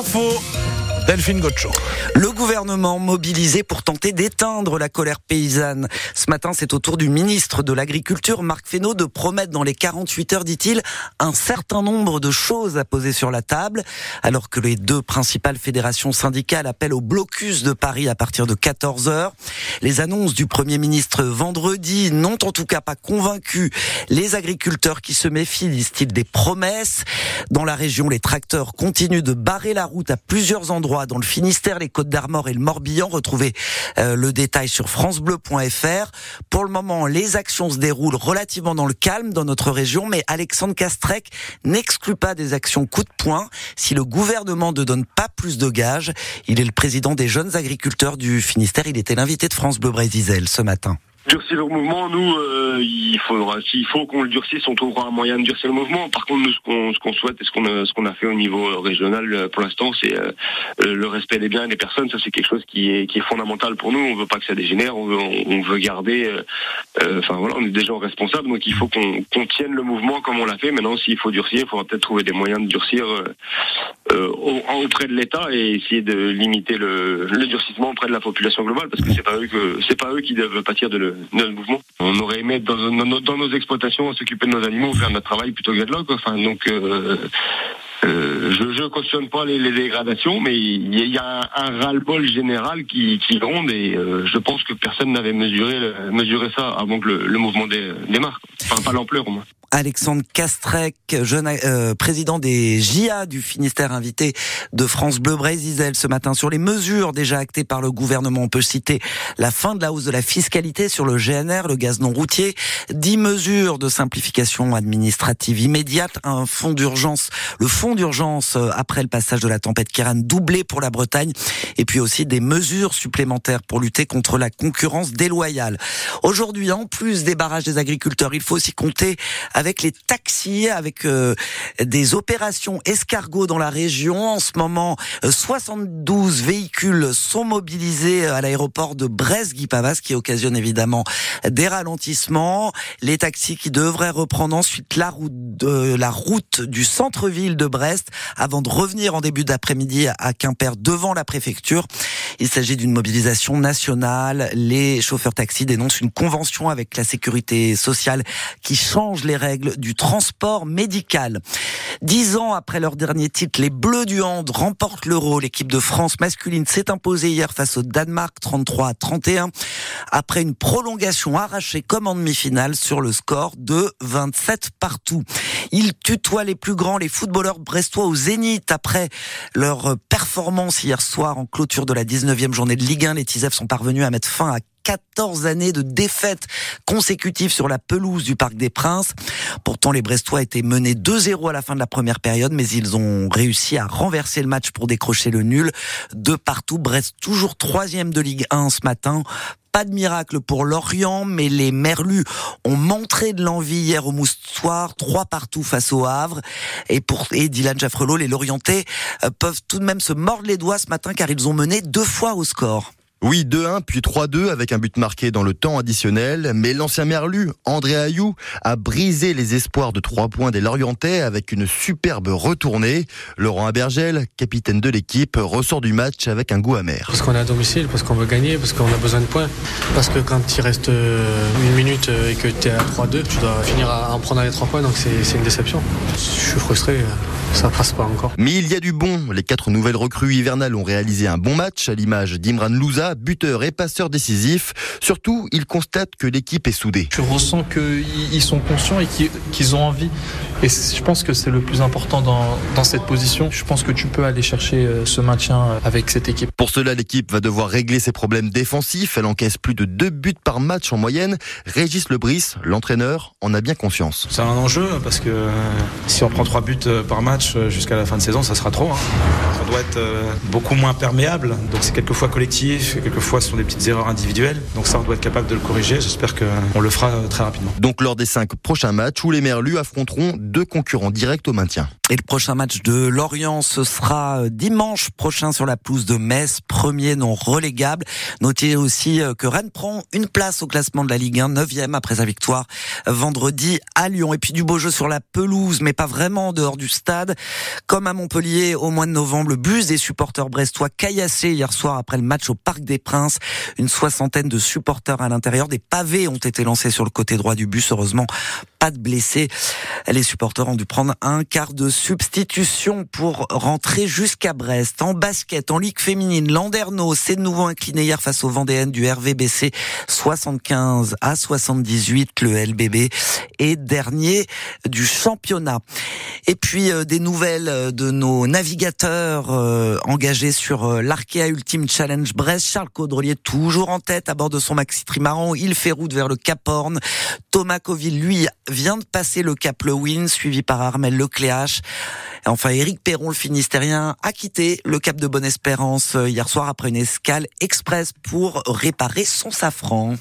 L'info. Delphine Gotcho. Le gouvernement mobilisé pour tenter d'éteindre la colère paysanne. Ce matin, c'est au tour du ministre de l'Agriculture, Marc Fesneau, de promettre dans les 48 heures, dit-il, un certain nombre de choses à poser sur la table, alors que les deux principales fédérations syndicales appellent au blocus de Paris à partir de 14 heures. Les annonces du Premier ministre vendredi n'ont en tout cas pas convaincu les agriculteurs qui se méfient, disent-ils, des promesses. Dans la région, les tracteurs continuent de barrer la route à plusieurs endroits dans le Finistère, les Côtes d'Armor et le Morbihan. Retrouvez euh, le détail sur francebleu.fr. Pour le moment, les actions se déroulent relativement dans le calme dans notre région, mais Alexandre Castrec n'exclut pas des actions coup de poing si le gouvernement ne donne pas plus de gages. Il est le président des jeunes agriculteurs du Finistère. Il était l'invité de France Bleu Brésil ce matin durcir le mouvement, nous, euh, il faudra, s'il faut qu'on le durcisse, on trouvera un moyen de durcir le mouvement. Par contre, nous, ce qu'on, ce qu'on souhaite et ce qu'on a, ce qu'on a fait au niveau euh, régional euh, pour l'instant, c'est le respect des biens et des personnes. Ça, c'est quelque chose qui est, qui est fondamental pour nous. On veut pas que ça dégénère. On veut, on, veut garder. Enfin voilà, on est des gens responsables, donc il faut qu'on, qu'on tienne le mouvement comme on l'a fait. Maintenant, s'il faut durcir, il faudra peut-être trouver des moyens de durcir auprès de l'État et essayer de limiter le, le durcissement auprès de la population globale, parce que c'est pas eux que, c'est pas eux qui doivent pâtir de le On aurait aimé dans, nos exploitations s'occuper de nos animaux, faire notre travail plutôt que de là. Enfin, donc, euh, euh, je ne cautionne pas les, les, dégradations, mais il y, a un, ras-le-bol général qui, qui gronde et euh, je pense que personne n'avait mesuré, mesuré ça avant que le, le mouvement démarre. Enfin, pas l'ampleur au moins. Alexandre Castrec, jeune euh, président des JA du Finistère invité de France Bleu Brésil ce matin sur les mesures déjà actées par le gouvernement. On peut citer la fin de la hausse de la fiscalité sur le GNR, le gaz non routier, dix mesures de simplification administrative immédiate, un fonds d'urgence, le fonds d'urgence euh, après le passage de la tempête Kiran doublé pour la Bretagne et puis aussi des mesures supplémentaires pour lutter contre la concurrence déloyale. Aujourd'hui, en plus des barrages des agriculteurs, il faut aussi compter avec les taxis, avec euh, des opérations escargots dans la région. En ce moment, 72 euh, véhicules sont mobilisés à l'aéroport de Brest-Guipavas, qui occasionne évidemment des ralentissements. Les taxis qui devraient reprendre ensuite la route, de, la route du centre-ville de Brest avant de revenir en début d'après-midi à Quimper devant la préfecture. Il s'agit d'une mobilisation nationale. Les chauffeurs taxis dénoncent une convention avec la sécurité sociale qui change les règles du transport médical. Dix ans après leur dernier titre, les Bleus du Hand remportent l'Euro. L'équipe de France masculine s'est imposée hier face au Danemark 33 à 31 après une prolongation arrachée comme en demi-finale sur le score de 27 partout. Ils tutoient les plus grands, les footballeurs brestois au Zénith après leur performance hier soir en clôture de la 19e journée de Ligue 1. Les Tisefs sont parvenus à mettre fin à 14 années de défaites consécutives sur la pelouse du Parc des Princes. Pourtant, les Brestois étaient menés 2-0 à la fin de la première période, mais ils ont réussi à renverser le match pour décrocher le nul. De partout, Brest toujours troisième de Ligue 1 ce matin. Pas de miracle pour Lorient, mais les Merlus ont montré de l'envie hier au Moustoir, trois partout face au Havre. Et pour et Dylan Jaffrelot, les Lorientais euh, peuvent tout de même se mordre les doigts ce matin car ils ont mené deux fois au score. Oui, 2-1 puis 3-2 avec un but marqué dans le temps additionnel, mais l'ancien Merlu, André Ayou, a brisé les espoirs de 3 points des Lorientais avec une superbe retournée. Laurent Abergel, capitaine de l'équipe, ressort du match avec un goût amer. Parce qu'on est à domicile, parce qu'on veut gagner, parce qu'on a besoin de points. Parce que quand il reste euh, une minute euh, et que tu es à 3-2, tu dois finir à en prendre les 3 points, donc c'est une déception. Je suis frustré ça passe pas encore. Mais il y a du bon. Les quatre nouvelles recrues hivernales ont réalisé un bon match à l'image d'Imran Louza, buteur et passeur décisif. Surtout, ils constatent que l'équipe est soudée. Je ressens qu'ils sont conscients et qu'ils ont envie. Et je pense que c'est le plus important dans, dans cette position. Je pense que tu peux aller chercher euh, ce maintien euh, avec cette équipe. Pour cela, l'équipe va devoir régler ses problèmes défensifs. Elle encaisse plus de deux buts par match en moyenne. Régis Lebris, l'entraîneur, en a bien conscience. C'est un enjeu parce que euh, si on prend trois buts par match, euh, jusqu'à la fin de saison, ça sera trop. Hein. Ça doit être euh, beaucoup moins perméable. Donc c'est quelquefois collectif, quelquefois ce sont des petites erreurs individuelles. Donc ça, on doit être capable de le corriger. J'espère qu'on le fera euh, très rapidement. Donc lors des cinq prochains matchs où les Merlus affronteront deux concurrents directs au maintien. Et le prochain match de Lorient, ce sera dimanche prochain sur la pelouse de Metz, premier non relégable. Notez aussi que Rennes prend une place au classement de la Ligue 1, 9e après sa victoire vendredi à Lyon. Et puis du beau jeu sur la pelouse, mais pas vraiment en dehors du stade. Comme à Montpellier au mois de novembre, le bus des supporters brestois caillassé hier soir après le match au Parc des Princes. Une soixantaine de supporters à l'intérieur. Des pavés ont été lancés sur le côté droit du bus. Heureusement, pas de blessés. Les supporters ont dû prendre un quart de substitution pour rentrer jusqu'à Brest. En basket, en Ligue féminine, Landerneau s'est de nouveau incliné hier face au Vendéenne du RVBC 75 à 78. Le LBB est dernier du championnat. Et puis euh, des nouvelles euh, de nos navigateurs euh, engagés sur l'Arkea Ultimate Challenge Brest. Charles Caudrelier toujours en tête à bord de son maxi trimaran. Il fait route vers le Cap Horn. Thomas Coville, lui, vient de passer le Cap Lewin, suivi par Armel Lecléache. Enfin, Éric Perron, le Finistérien, a quitté le Cap de Bonne-Espérance hier soir après une escale express pour réparer son safran.